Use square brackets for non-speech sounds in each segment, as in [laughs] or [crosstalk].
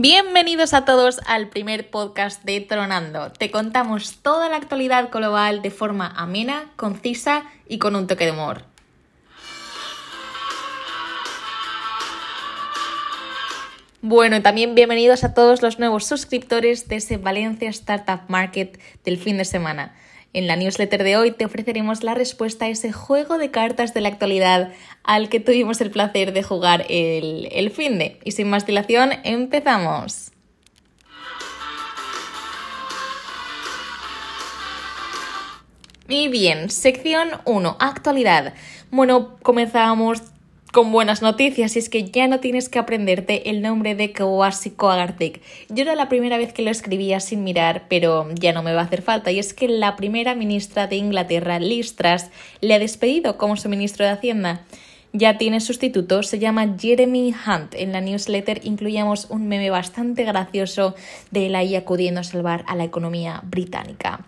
Bienvenidos a todos al primer podcast de Tronando. Te contamos toda la actualidad global de forma amena, concisa y con un toque de humor. Bueno, y también bienvenidos a todos los nuevos suscriptores de ese Valencia Startup Market del fin de semana. En la newsletter de hoy te ofreceremos la respuesta a ese juego de cartas de la actualidad al que tuvimos el placer de jugar el, el fin de. Y sin más dilación, empezamos. Y bien, sección 1, actualidad. Bueno, comenzamos con buenas noticias y es que ya no tienes que aprenderte el nombre de Kawasi Koagartek. Yo era la primera vez que lo escribía sin mirar, pero ya no me va a hacer falta y es que la primera ministra de Inglaterra, Liz Truss, le ha despedido como su ministro de Hacienda. Ya tiene sustituto, se llama Jeremy Hunt. En la newsletter incluíamos un meme bastante gracioso de él ahí acudiendo a salvar a la economía británica.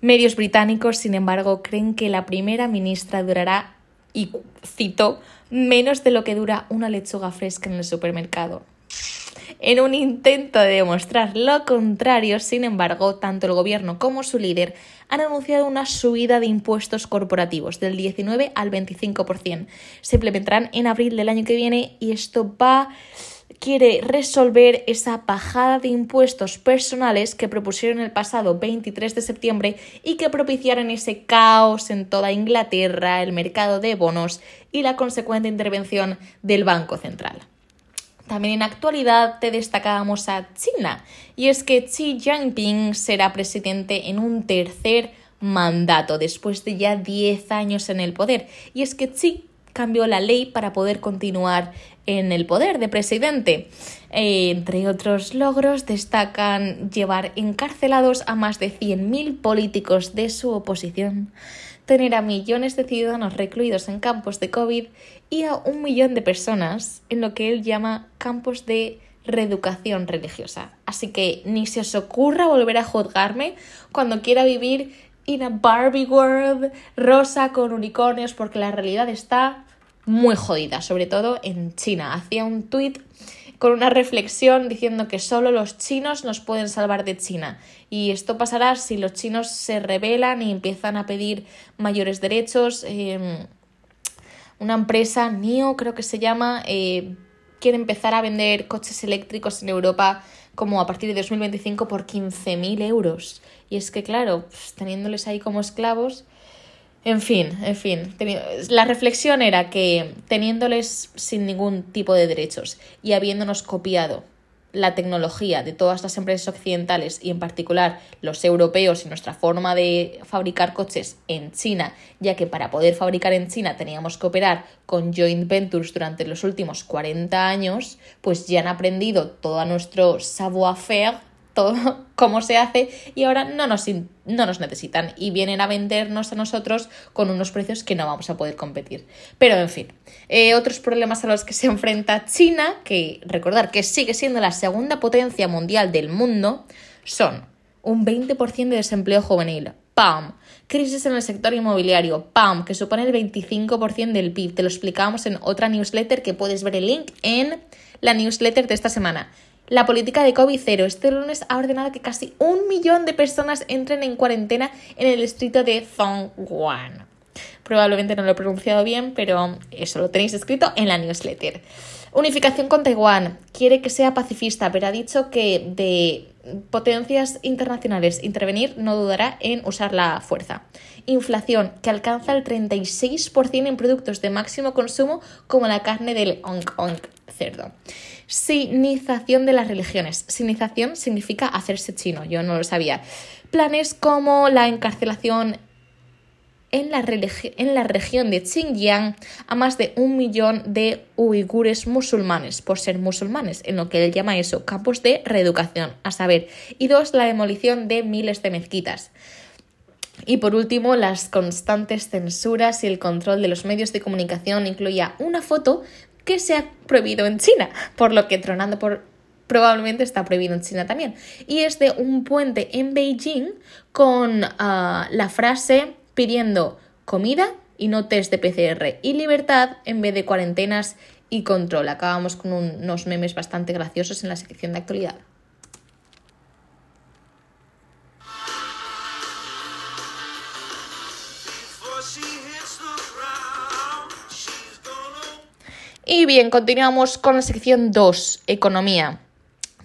Medios británicos, sin embargo, creen que la primera ministra durará, y cito, menos de lo que dura una lechuga fresca en el supermercado. En un intento de demostrar lo contrario, sin embargo, tanto el gobierno como su líder han anunciado una subida de impuestos corporativos del 19 al 25%. Se implementarán en abril del año que viene y esto va quiere resolver esa bajada de impuestos personales que propusieron el pasado 23 de septiembre y que propiciaron ese caos en toda Inglaterra, el mercado de bonos y la consecuente intervención del Banco Central. También en actualidad te destacábamos a China, y es que Xi Jinping será presidente en un tercer mandato después de ya 10 años en el poder. Y es que Xi cambió la ley para poder continuar en el poder de presidente. Eh, entre otros logros destacan llevar encarcelados a más de 100.000 políticos de su oposición, tener a millones de ciudadanos recluidos en campos de COVID y a un millón de personas en lo que él llama campos de reeducación religiosa. Así que ni se os ocurra volver a juzgarme cuando quiera vivir en a Barbie World rosa con unicornios porque la realidad está muy jodida, sobre todo en China. Hacía un tuit con una reflexión diciendo que solo los chinos nos pueden salvar de China. Y esto pasará si los chinos se rebelan y empiezan a pedir mayores derechos. Em, una empresa, NIO creo que se llama, eh, quiere empezar a vender coches eléctricos en Europa como a partir de 2025 por 15.000 euros. Y es que, claro, pues, teniéndoles ahí como esclavos, en fin, en fin. La reflexión era que teniéndoles sin ningún tipo de derechos y habiéndonos copiado la tecnología de todas las empresas occidentales y en particular los europeos y nuestra forma de fabricar coches en China, ya que para poder fabricar en China teníamos que operar con joint ventures durante los últimos 40 años, pues ya han aprendido todo nuestro savoir-faire todo [laughs] cómo se hace y ahora no nos, no nos necesitan y vienen a vendernos a nosotros con unos precios que no vamos a poder competir. Pero en fin, eh, otros problemas a los que se enfrenta China, que recordar que sigue siendo la segunda potencia mundial del mundo, son un 20% de desempleo juvenil, ¡pam! Crisis en el sector inmobiliario, ¡pam! Que supone el 25% del PIB. Te lo explicábamos en otra newsletter que puedes ver el link en la newsletter de esta semana. La política de COVID-0 este lunes ha ordenado que casi un millón de personas entren en cuarentena en el distrito de Zhongguan. Probablemente no lo he pronunciado bien, pero eso lo tenéis escrito en la newsletter. Unificación con Taiwán. Quiere que sea pacifista, pero ha dicho que de potencias internacionales intervenir no dudará en usar la fuerza. Inflación, que alcanza el 36% en productos de máximo consumo como la carne del Hong Kong cerdo. Sinización de las religiones. Sinización significa hacerse chino, yo no lo sabía. Planes como la encarcelación en la, en la, región de Xinjiang a más de un millón de uigures musulmanes por ser musulmanes, en lo que él llama eso, campos de reeducación, a saber, y dos, la demolición de miles de mezquitas. Y por último, las constantes censuras y el control de los medios de comunicación incluía una foto que se ha prohibido en China, por lo que Tronando por probablemente está prohibido en China también. Y es de un puente en Beijing con ah, la frase pidiendo comida y no test de PCR y libertad en vez de cuarentenas y control. Acabamos con unos memes bastante graciosos en la sección de actualidad. Y bien, continuamos con la sección 2, economía.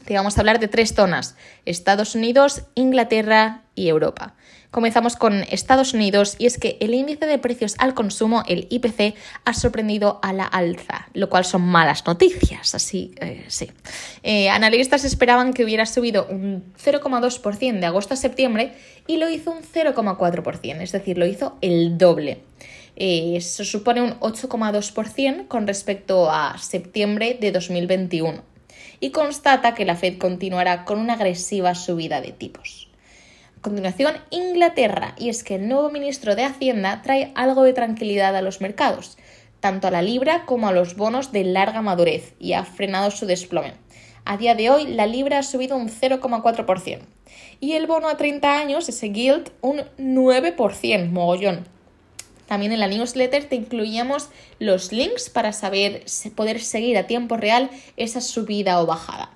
Vamos a hablar de tres zonas, Estados Unidos, Inglaterra y Europa. Comenzamos con Estados Unidos y es que el índice de precios al consumo, el IPC, ha sorprendido a la alza, lo cual son malas noticias, así eh, sí. Eh, analistas esperaban que hubiera subido un 0,2% de agosto a septiembre y lo hizo un 0,4%, es decir, lo hizo el doble. Eh, eso supone un 8,2% con respecto a septiembre de 2021 y constata que la Fed continuará con una agresiva subida de tipos. A continuación, Inglaterra, y es que el nuevo ministro de Hacienda trae algo de tranquilidad a los mercados, tanto a la libra como a los bonos de larga madurez, y ha frenado su desplome. A día de hoy, la libra ha subido un 0,4% y el bono a 30 años, ese Gilt, un 9%, mogollón. También en la newsletter te incluíamos los links para saber poder seguir a tiempo real esa subida o bajada.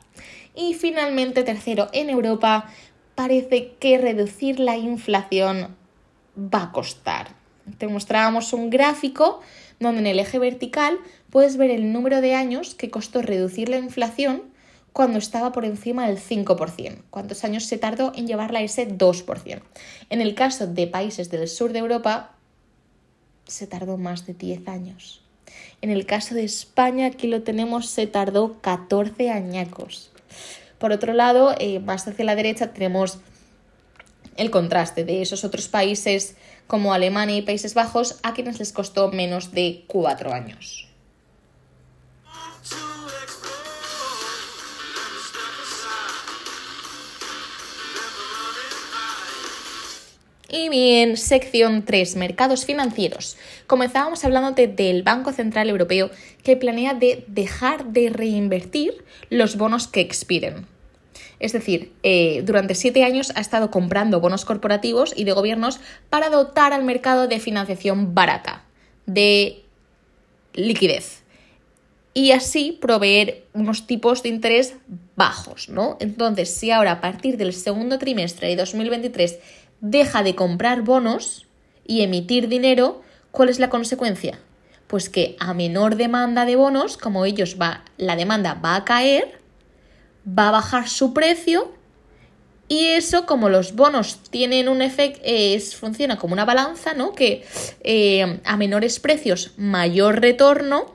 Y finalmente, tercero, en Europa parece que reducir la inflación va a costar. Te mostrábamos un gráfico donde en el eje vertical puedes ver el número de años que costó reducir la inflación cuando estaba por encima del 5%. ¿Cuántos años se tardó en llevarla a ese 2%? En el caso de países del sur de Europa, se tardó más de 10 años. En el caso de España, aquí lo tenemos, se tardó 14 añacos. Por otro lado, eh, más hacia la derecha tenemos el contraste de esos otros países como Alemania y Países Bajos, a quienes les costó menos de 4 años. Y bien, sección 3, mercados financieros. Comenzábamos hablándote del Banco Central Europeo que planea de dejar de reinvertir los bonos que expiren. Es decir, eh, durante siete años ha estado comprando bonos corporativos y de gobiernos para dotar al mercado de financiación barata, de liquidez. Y así proveer unos tipos de interés bajos, ¿no? Entonces, si ahora a partir del segundo trimestre de 2023 deja de comprar bonos y emitir dinero, ¿cuál es la consecuencia? Pues que a menor demanda de bonos, como ellos va, la demanda va a caer, va a bajar su precio y eso, como los bonos tienen un efecto, funciona como una balanza, ¿no? Que eh, a menores precios, mayor retorno,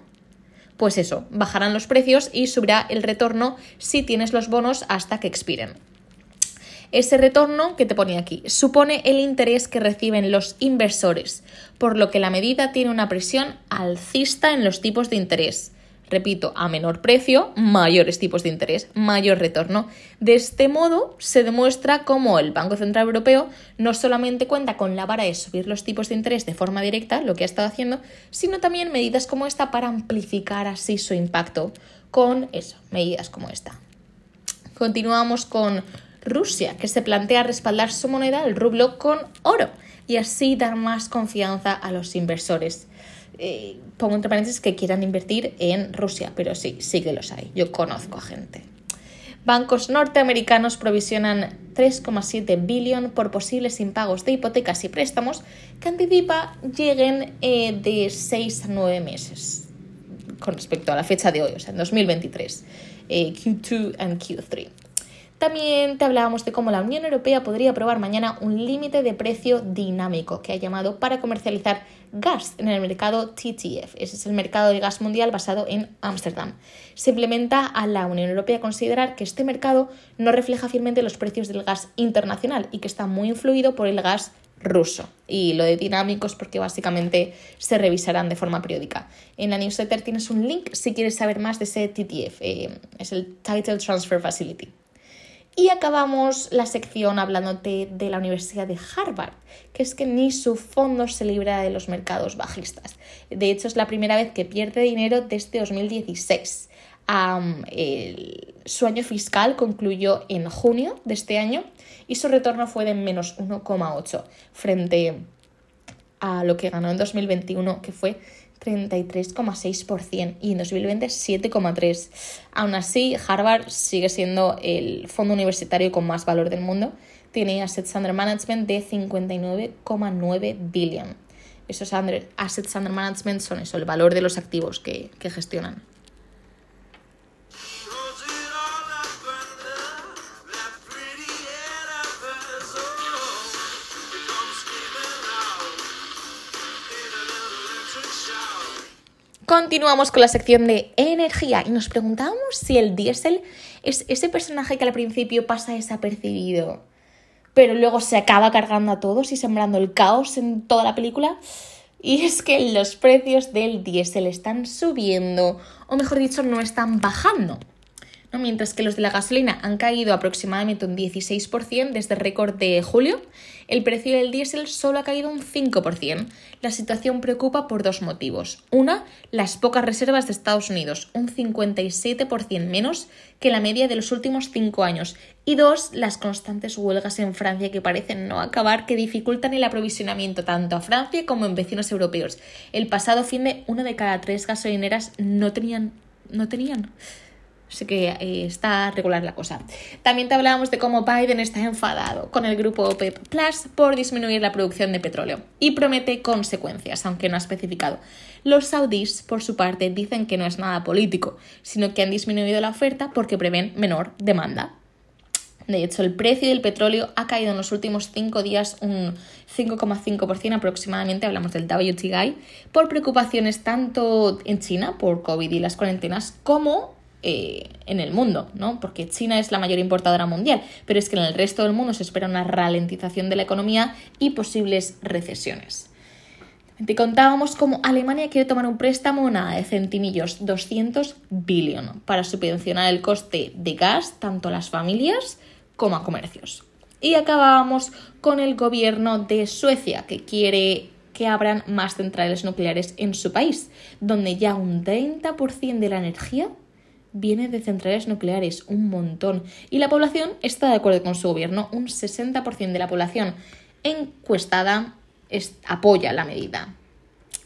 pues eso, bajarán los precios y subirá el retorno si tienes los bonos hasta que expiren. Ese retorno que te pone aquí supone el interés que reciben los inversores, por lo que la medida tiene una presión alcista en los tipos de interés. Repito, a menor precio, mayores tipos de interés, mayor retorno. De este modo, se demuestra cómo el Banco Central Europeo no solamente cuenta con la vara de subir los tipos de interés de forma directa, lo que ha estado haciendo, sino también medidas como esta para amplificar así su impacto con eso, medidas como esta. Continuamos con Rusia, que se plantea respaldar su moneda, el rublo, con oro y así dar más confianza a los inversores. Eh, pongo entre paréntesis que quieran invertir en Rusia, pero sí, sí que los hay. Yo conozco a gente. Bancos norteamericanos provisionan 3,7 billón por posibles impagos de hipotecas y préstamos que anticipa lleguen eh, de 6 a 9 meses con respecto a la fecha de hoy, o sea, en 2023, eh, Q2 y Q3. También te hablábamos de cómo la Unión Europea podría aprobar mañana un límite de precio dinámico que ha llamado para comercializar gas en el mercado TTF. Ese es el mercado de gas mundial basado en Ámsterdam. Se implementa a la Unión Europea considerar que este mercado no refleja fielmente los precios del gas internacional y que está muy influido por el gas ruso. Y lo de dinámicos porque básicamente se revisarán de forma periódica. En la newsletter tienes un link si quieres saber más de ese TTF. Eh, es el Title Transfer Facility. Y acabamos la sección hablándote de la Universidad de Harvard, que es que ni su fondo se libra de los mercados bajistas. De hecho, es la primera vez que pierde dinero desde 2016. su año fiscal concluyó en junio de este año y su retorno fue de menos 1,8 frente a lo que ganó en 2021, que fue 33,6% y en 2020 7,3%. Aún así, Harvard sigue siendo el fondo universitario con más valor del mundo. Tiene assets under management de 59,9 billion. Esos assets under management son eso, el valor de los activos que, que gestionan. Continuamos con la sección de energía y nos preguntábamos si el diésel es ese personaje que al principio pasa desapercibido, pero luego se acaba cargando a todos y sembrando el caos en toda la película. Y es que los precios del diésel están subiendo, o mejor dicho, no están bajando mientras que los de la gasolina han caído aproximadamente un 16% desde el récord de julio, el precio del diésel solo ha caído un 5%. La situación preocupa por dos motivos. Una, las pocas reservas de Estados Unidos, un 57% menos que la media de los últimos cinco años. Y dos, las constantes huelgas en Francia que parecen no acabar, que dificultan el aprovisionamiento tanto a Francia como en vecinos europeos. El pasado fin de una de cada tres gasolineras no tenían, no tenían Así que eh, está regular la cosa. También te hablábamos de cómo Biden está enfadado con el grupo OPEP Plus por disminuir la producción de petróleo y promete consecuencias, aunque no ha especificado. Los saudíes, por su parte, dicen que no es nada político, sino que han disminuido la oferta porque prevén menor demanda. De hecho, el precio del petróleo ha caído en los últimos cinco días un 5,5% aproximadamente, hablamos del WTI, por preocupaciones tanto en China por COVID y las cuarentenas como eh, en el mundo, ¿no? Porque China es la mayor importadora mundial, pero es que en el resto del mundo se espera una ralentización de la economía y posibles recesiones. Te contábamos cómo Alemania quiere tomar un préstamo nada de centimillos, 200 billion, para subvencionar el coste de gas tanto a las familias como a comercios. Y acabábamos con el gobierno de Suecia, que quiere que abran más centrales nucleares en su país, donde ya un 30% de la energía viene de centrales nucleares, un montón. Y la población está de acuerdo con su gobierno. Un 60% de la población encuestada apoya la medida.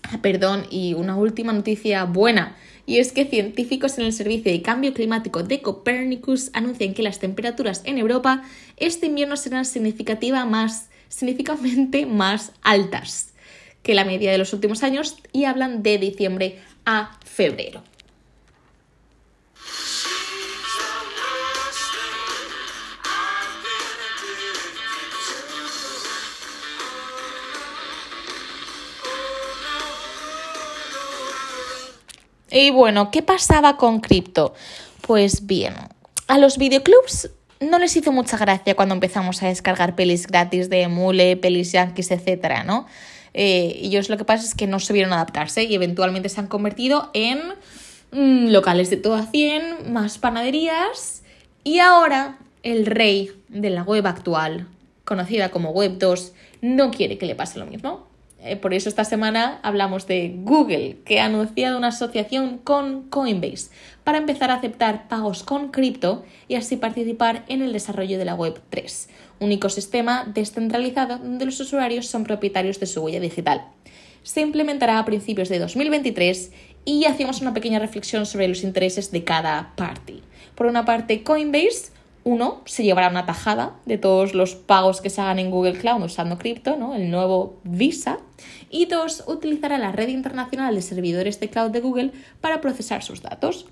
Ah, perdón, y una última noticia buena. Y es que científicos en el Servicio de Cambio Climático de Copernicus anuncian que las temperaturas en Europa este invierno serán significativa más, significativamente más altas que la media de los últimos años y hablan de diciembre a febrero. Y bueno, ¿qué pasaba con cripto? Pues bien, a los videoclubs no les hizo mucha gracia cuando empezamos a descargar pelis gratis de Mule, pelis yankees, etcétera, ¿no? Eh, ellos lo que pasa es que no supieron adaptarse y eventualmente se han convertido en mm, locales de todo a 100, más panaderías y ahora el rey de la web actual, conocida como Web 2, no quiere que le pase lo mismo. Eh, por eso esta semana hablamos de Google, que ha anunciado una asociación con Coinbase para empezar a aceptar pagos con cripto y así participar en el desarrollo de la Web 3, un ecosistema descentralizado donde los usuarios son propietarios de su huella digital. Se implementará a principios de 2023 y hacemos una pequeña reflexión sobre los intereses de cada party. Por una parte, Coinbase uno, se llevará una tajada de todos los pagos que se hagan en Google Cloud usando cripto, ¿no? el nuevo Visa. Y dos, utilizará la red internacional de servidores de cloud de Google para procesar sus datos.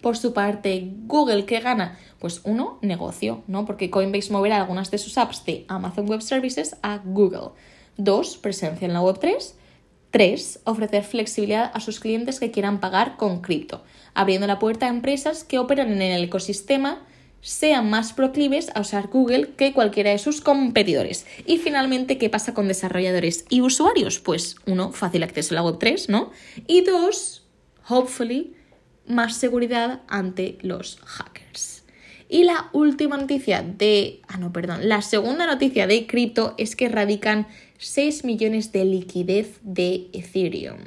Por su parte, Google, ¿qué gana? Pues uno, negocio, ¿no? Porque Coinbase moverá algunas de sus apps de Amazon Web Services a Google. Dos, presencia en la Web 3. Tres, ofrecer flexibilidad a sus clientes que quieran pagar con cripto, abriendo la puerta a empresas que operan en el ecosistema sean más proclives a usar Google que cualquiera de sus competidores. Y finalmente, ¿qué pasa con desarrolladores y usuarios? Pues uno, fácil acceso a la Web3, ¿no? Y dos, hopefully, más seguridad ante los hackers. Y la última noticia de... Ah, no, perdón. La segunda noticia de cripto es que radican 6 millones de liquidez de Ethereum.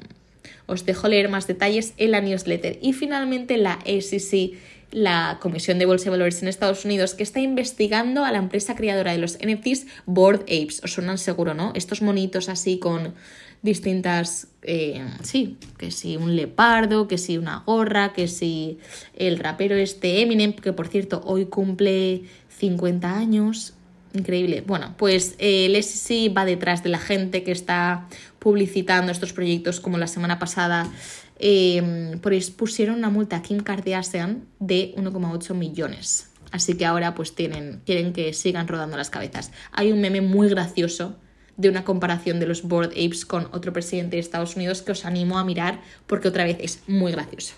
Os dejo leer más detalles en la newsletter. Y finalmente la SEC la Comisión de Bolsa y Valores en Estados Unidos que está investigando a la empresa creadora de los NFTs Board Apes. Os suenan seguro, ¿no? Estos monitos así con distintas, eh, sí, que si un leopardo, que si una gorra, que si el rapero este Eminem, que por cierto hoy cumple 50 años, increíble. Bueno, pues eh, el SEC va detrás de la gente que está publicitando estos proyectos como la semana pasada. Eh, pues pusieron una multa a Kim Kardashian de 1,8 millones. Así que ahora pues tienen, quieren que sigan rodando las cabezas. Hay un meme muy gracioso de una comparación de los Board Apes con otro presidente de Estados Unidos que os animo a mirar porque otra vez es muy gracioso.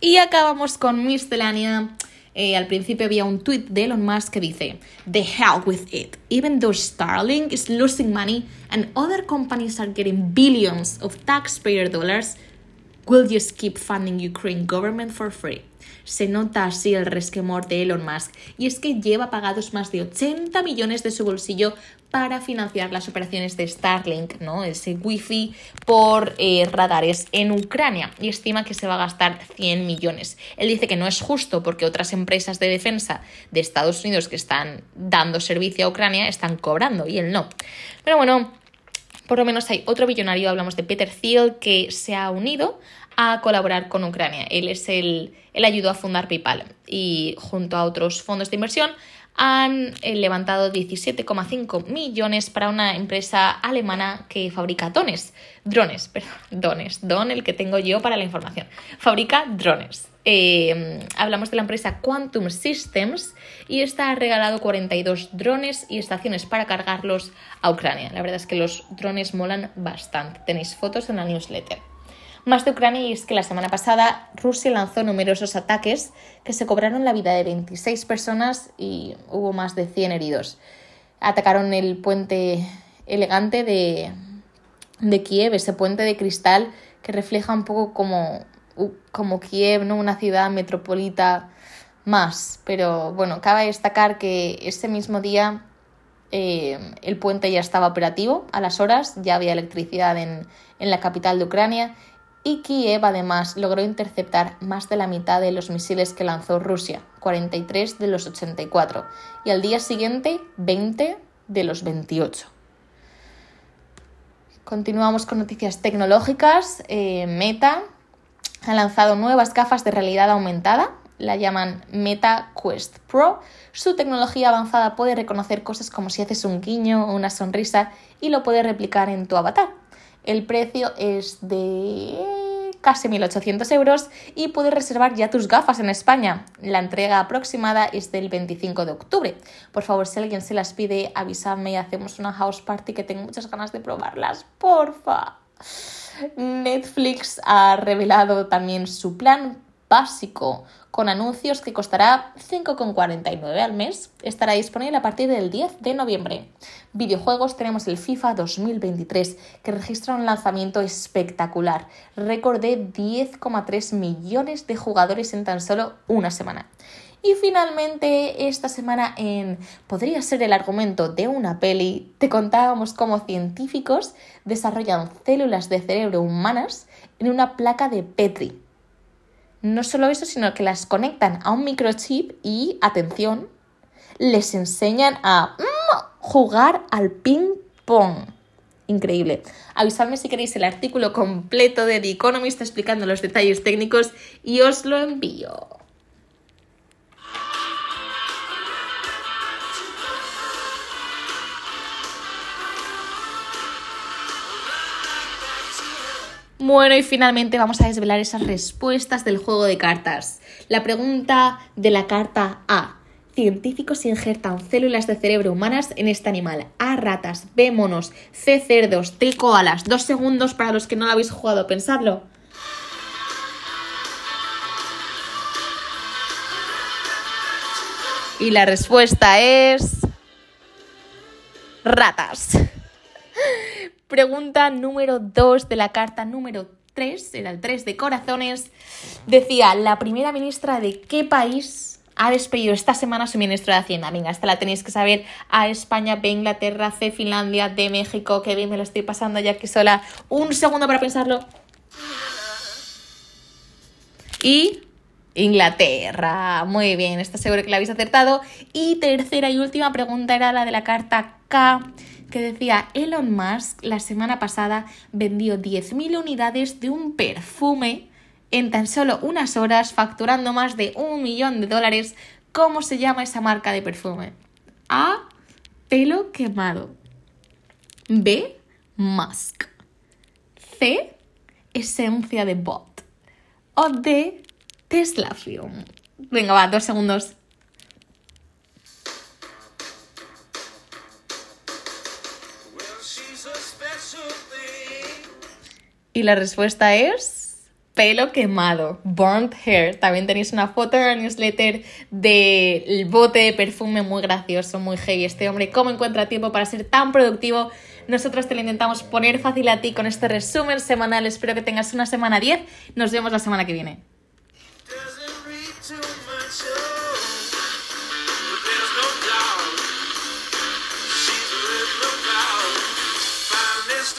Y acabamos con miscelánea. Eh, al principio había un tweet de Elon Musk que dice: The hell with it. Even though Starlink is losing money and other companies are getting billions of taxpayer dollars, we'll just keep funding Ukraine government for free se nota así el resquemor de Elon Musk, y es que lleva pagados más de 80 millones de su bolsillo para financiar las operaciones de Starlink, ¿no? ese wifi por eh, radares en Ucrania y estima que se va a gastar 100 millones. Él dice que no es justo porque otras empresas de defensa de Estados Unidos que están dando servicio a Ucrania están cobrando y él no. Pero bueno, por lo menos hay otro billonario, hablamos de Peter Thiel, que se ha unido a colaborar con Ucrania. Él es el, él ayudó a fundar PayPal y junto a otros fondos de inversión han eh, levantado 17,5 millones para una empresa alemana que fabrica drones. Drones, [laughs] perdón, drones, don el que tengo yo para la información. Fabrica drones. Eh, hablamos de la empresa Quantum Systems y esta ha regalado 42 drones y estaciones para cargarlos a Ucrania. La verdad es que los drones molan bastante. Tenéis fotos en la newsletter. Más de Ucrania y es que la semana pasada Rusia lanzó numerosos ataques que se cobraron la vida de 26 personas y hubo más de 100 heridos. Atacaron el puente elegante de, de Kiev, ese puente de cristal que refleja un poco como, como Kiev, ¿no? una ciudad metropolita más. Pero bueno, cabe destacar que ese mismo día eh, el puente ya estaba operativo a las horas, ya había electricidad en, en la capital de Ucrania y Kiev además logró interceptar más de la mitad de los misiles que lanzó Rusia, 43 de los 84, y al día siguiente 20 de los 28. Continuamos con noticias tecnológicas. Eh, Meta ha lanzado nuevas gafas de realidad aumentada, la llaman Meta Quest Pro. Su tecnología avanzada puede reconocer cosas como si haces un guiño o una sonrisa y lo puede replicar en tu avatar. El precio es de casi 1.800 euros y puedes reservar ya tus gafas en España. La entrega aproximada es del 25 de octubre. Por favor, si alguien se las pide, avísame y hacemos una house party que tengo muchas ganas de probarlas. Porfa. Netflix ha revelado también su plan básico con anuncios que costará 5,49 al mes. Estará disponible a partir del 10 de noviembre. Videojuegos tenemos el FIFA 2023 que registra un lanzamiento espectacular, récord de 10,3 millones de jugadores en tan solo una semana. Y finalmente, esta semana en Podría ser el argumento de una peli, te contábamos cómo científicos desarrollan células de cerebro humanas en una placa de Petri no solo eso, sino que las conectan a un microchip y, atención, les enseñan a mm, jugar al ping-pong. Increíble. Avisadme si queréis el artículo completo de The Economist explicando los detalles técnicos y os lo envío. Bueno, y finalmente vamos a desvelar esas respuestas del juego de cartas. La pregunta de la carta A. Científicos injertan células de cerebro humanas en este animal. A ratas, B monos, C cerdos, D koalas. Dos segundos para los que no lo habéis jugado, pensadlo. Y la respuesta es... Ratas. Pregunta número 2 de la carta número 3, era el 3 de corazones, decía, la primera ministra de qué país ha despedido esta semana su ministro de Hacienda. Venga, esta la tenéis que saber. A España, B, Inglaterra, C, Finlandia, D, México. Que bien me lo estoy pasando ya aquí sola. Un segundo para pensarlo. Y Inglaterra. Muy bien, está seguro que la habéis acertado. Y tercera y última pregunta era la de la carta K, que decía, Elon Musk la semana pasada vendió 10.000 unidades de un perfume en tan solo unas horas, facturando más de un millón de dólares. ¿Cómo se llama esa marca de perfume? A. Pelo quemado. B. Musk. C. Esencia de bot. O D. Teslafium. Venga, va, dos segundos. Y la respuesta es pelo quemado, burnt hair. También tenéis una foto en la newsletter del bote de perfume muy gracioso, muy heavy. Este hombre, ¿cómo encuentra tiempo para ser tan productivo? Nosotros te lo intentamos poner fácil a ti con este resumen semanal. Espero que tengas una semana 10. Nos vemos la semana que viene.